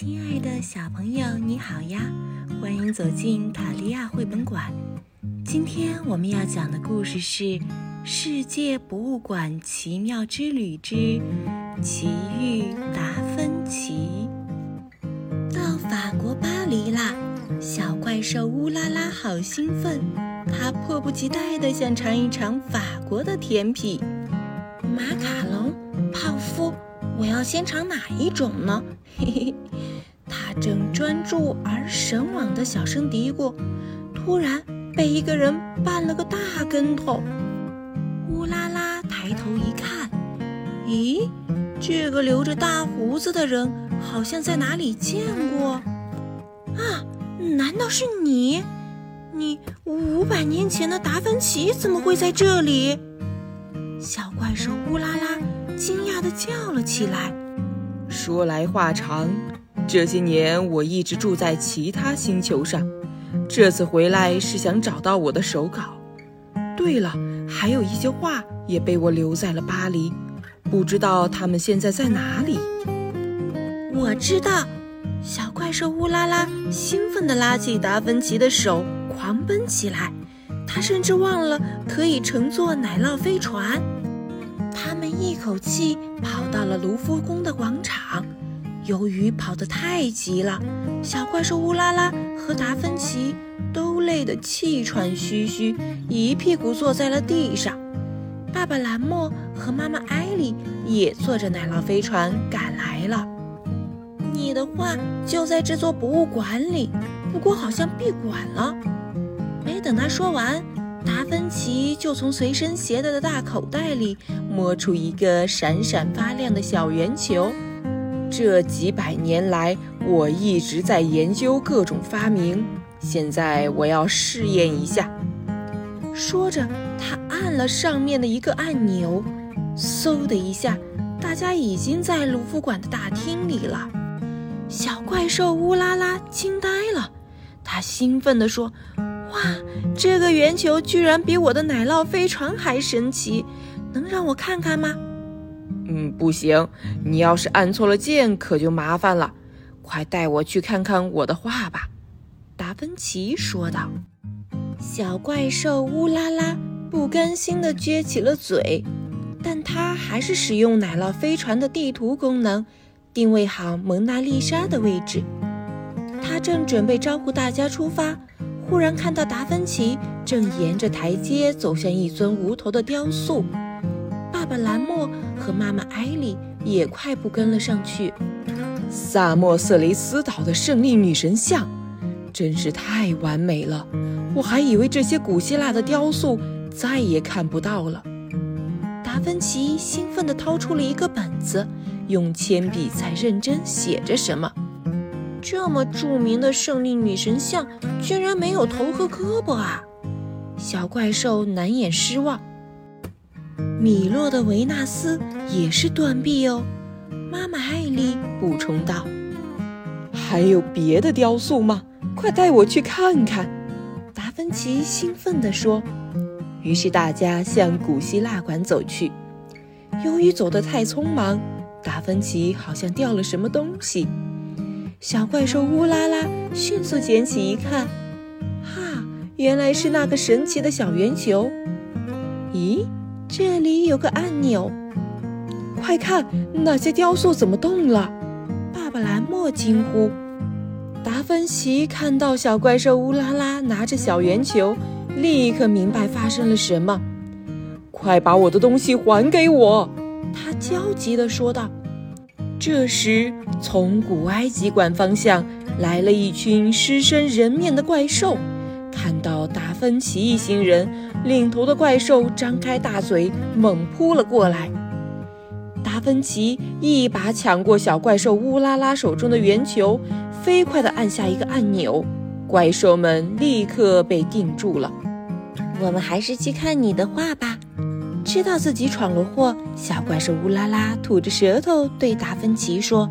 亲爱的小朋友，你好呀！欢迎走进塔利亚绘本馆。今天我们要讲的故事是《世界博物馆奇妙之旅之奇遇达芬奇》。到法国巴黎啦！小怪兽乌拉拉好兴奋，他迫不及待地想尝一尝法国的甜品——马卡龙、泡芙。我要先尝哪一种呢？嘿嘿，正专注而神往的小声嘀咕，突然被一个人绊了个大跟头。乌拉拉抬头一看，咦，这个留着大胡子的人好像在哪里见过？啊，难道是你？你五百年前的达芬奇怎么会在这里？小怪兽乌拉拉。惊讶地叫了起来。说来话长，这些年我一直住在其他星球上，这次回来是想找到我的手稿。对了，还有一些画也被我留在了巴黎，不知道他们现在在哪里。我知道，小怪兽乌拉拉兴奋地拉起达芬奇的手，狂奔起来。他甚至忘了可以乘坐奶酪飞船。他们一口气跑到了卢浮宫的广场。由于跑得太急了，小怪兽乌拉拉和达芬奇都累得气喘吁吁，一屁股坐在了地上。爸爸兰莫和妈妈艾莉也坐着奶酪飞船赶来了。你的画就在这座博物馆里，不过好像闭馆了。没等他说完。达芬奇就从随身携带的大口袋里摸出一个闪闪发亮的小圆球。这几百年来，我一直在研究各种发明，现在我要试验一下。说着，他按了上面的一个按钮，嗖的一下，大家已经在卢浮馆的大厅里了。小怪兽乌拉拉惊呆了，他兴奋地说。哇，这个圆球居然比我的奶酪飞船还神奇，能让我看看吗？嗯，不行，你要是按错了键，可就麻烦了。快带我去看看我的画吧，达芬奇说道。小怪兽乌拉拉不甘心地撅起了嘴，但他还是使用奶酪飞船的地图功能，定位好蒙娜丽莎的位置。他正准备招呼大家出发。忽然看到达芬奇正沿着台阶走向一尊无头的雕塑，爸爸兰莫和妈妈艾莉也快步跟了上去。萨莫瑟雷斯岛的胜利女神像，真是太完美了！我还以为这些古希腊的雕塑再也看不到了。达芬奇兴奋地掏出了一个本子，用铅笔在认真写着什么。这么著名的胜利女神像，居然没有头和胳膊啊！小怪兽难掩失望。米洛的维纳斯也是断臂哦。妈妈艾丽补充道：“还有别的雕塑吗？快带我去看看！”达芬奇兴奋地说。于是大家向古希腊馆走去。由于走得太匆忙，达芬奇好像掉了什么东西。小怪兽乌拉拉迅速捡起一看，哈，原来是那个神奇的小圆球。咦，这里有个按钮，快看，那些雕塑怎么动了？爸爸兰莫惊呼。达芬奇看到小怪兽乌拉拉拿着小圆球，立刻明白发生了什么。快把我的东西还给我！他焦急地说道。这时，从古埃及馆方向来了一群狮身人面的怪兽。看到达芬奇一行人，领头的怪兽张开大嘴，猛扑了过来。达芬奇一把抢过小怪兽乌拉拉手中的圆球，飞快地按下一个按钮，怪兽们立刻被定住了。我们还是去看你的画吧。知道自己闯了祸，小怪兽乌拉拉吐着舌头对达芬奇说：“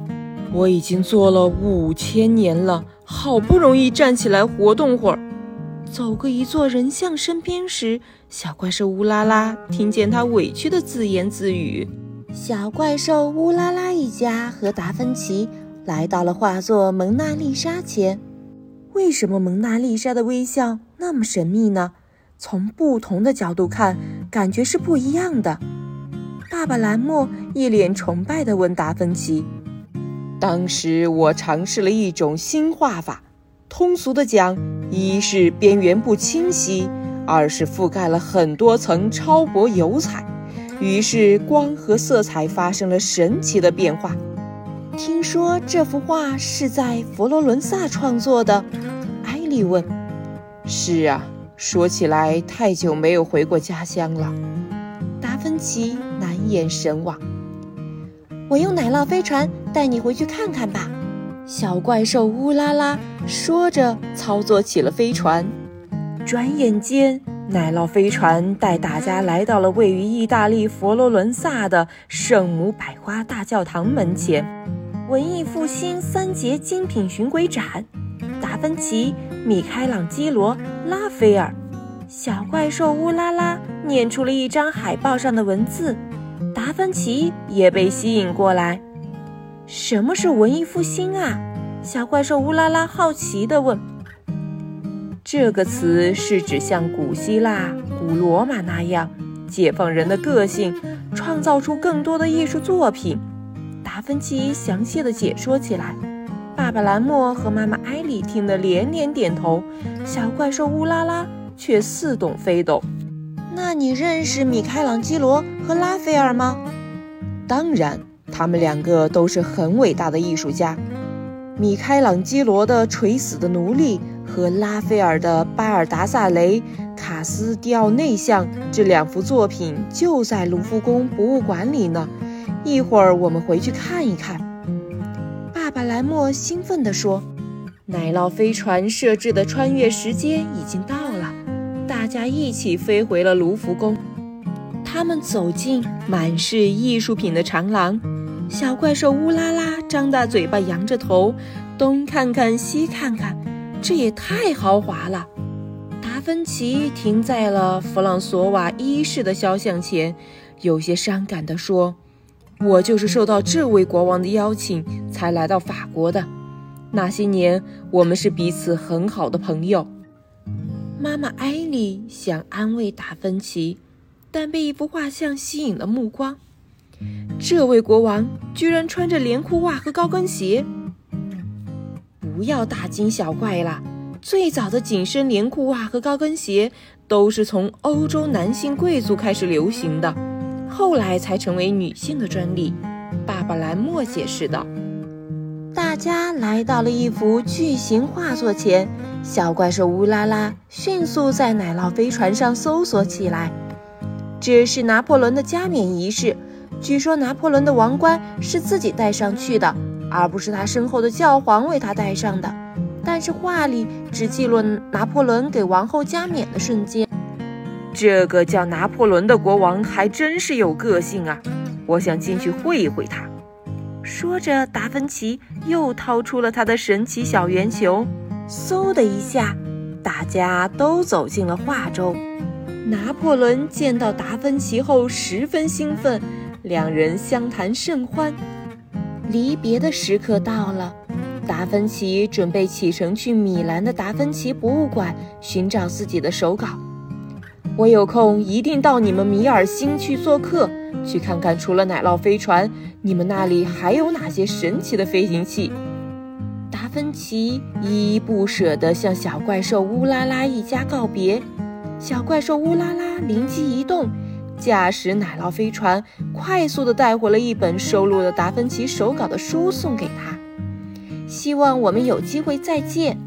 我已经做了五千年了，好不容易站起来活动会儿。”走过一座人像身边时，小怪兽乌拉拉听见他委屈的自言自语：“小怪兽乌拉拉一家和达芬奇来到了画作《蒙娜丽莎》前。为什么蒙娜丽莎的微笑那么神秘呢？从不同的角度看，感觉是不一样的。爸爸兰莫一脸崇拜地问达芬奇：“当时我尝试了一种新画法，通俗的讲，一是边缘不清晰，二是覆盖了很多层超薄油彩，于是光和色彩发生了神奇的变化。听说这幅画是在佛罗伦萨创作的？”艾莉问。“是啊，说起来太久没有回过家乡了。”达芬奇难掩神往。我用奶酪飞船带你回去看看吧，小怪兽乌拉拉说着，操作起了飞船。转眼间，奶酪飞船带大家来到了位于意大利佛罗伦萨的圣母百花大教堂门前。文艺复兴三杰精品巡回展，达芬奇、米开朗基罗、拉斐尔。小怪兽乌拉拉念出了一张海报上的文字，达芬奇也被吸引过来。什么是文艺复兴啊？小怪兽乌拉拉好奇地问。这个词是指像古希腊、古罗马那样解放人的个性，创造出更多的艺术作品。达芬奇详细的解说起来。爸爸兰莫和妈妈艾莉听得连连点头。小怪兽乌拉拉。却似懂非懂。那你认识米开朗基罗和拉斐尔吗？当然，他们两个都是很伟大的艺术家。米开朗基罗的《垂死的奴隶》和拉斐尔的《巴尔达萨雷卡斯蒂奥内像》这两幅作品就在卢浮宫博物馆里呢。一会儿我们回去看一看。爸爸莱莫兴奋地说：“奶酪飞船设置的穿越时间已经到了。”大家一起飞回了卢浮宫。他们走进满是艺术品的长廊，小怪兽乌拉拉张大嘴巴，扬着头，东看看西看看，这也太豪华了。达芬奇停在了弗朗索瓦一世的肖像前，有些伤感地说：“我就是受到这位国王的邀请才来到法国的。那些年，我们是彼此很好的朋友。”妈妈艾莉想安慰达芬奇，但被一幅画像吸引了目光。这位国王居然穿着连裤袜和高跟鞋。不要大惊小怪了，最早的紧身连裤袜和高跟鞋都是从欧洲男性贵族开始流行的，后来才成为女性的专利。爸爸兰莫解释道。大家来到了一幅巨型画作前。小怪兽乌拉拉迅速在奶酪飞船上搜索起来。这是拿破仑的加冕仪式，据说拿破仑的王冠是自己戴上去的，而不是他身后的教皇为他戴上的。但是画里只记录拿破仑给王后加冕的瞬间。这个叫拿破仑的国王还真是有个性啊！我想进去会一会他。说着，达芬奇又掏出了他的神奇小圆球。嗖的一下，大家都走进了画中。拿破仑见到达芬奇后十分兴奋，两人相谈甚欢。离别的时刻到了，达芬奇准备启程去米兰的达芬奇博物馆寻找自己的手稿。我有空一定到你们米尔星去做客，去看看除了奶酪飞船，你们那里还有哪些神奇的飞行器。达芬奇依依不舍地向小怪兽乌拉拉一家告别，小怪兽乌拉拉灵机一动，驾驶奶酪飞船快速地带回了一本收录了达芬奇手稿的书送给他，希望我们有机会再见。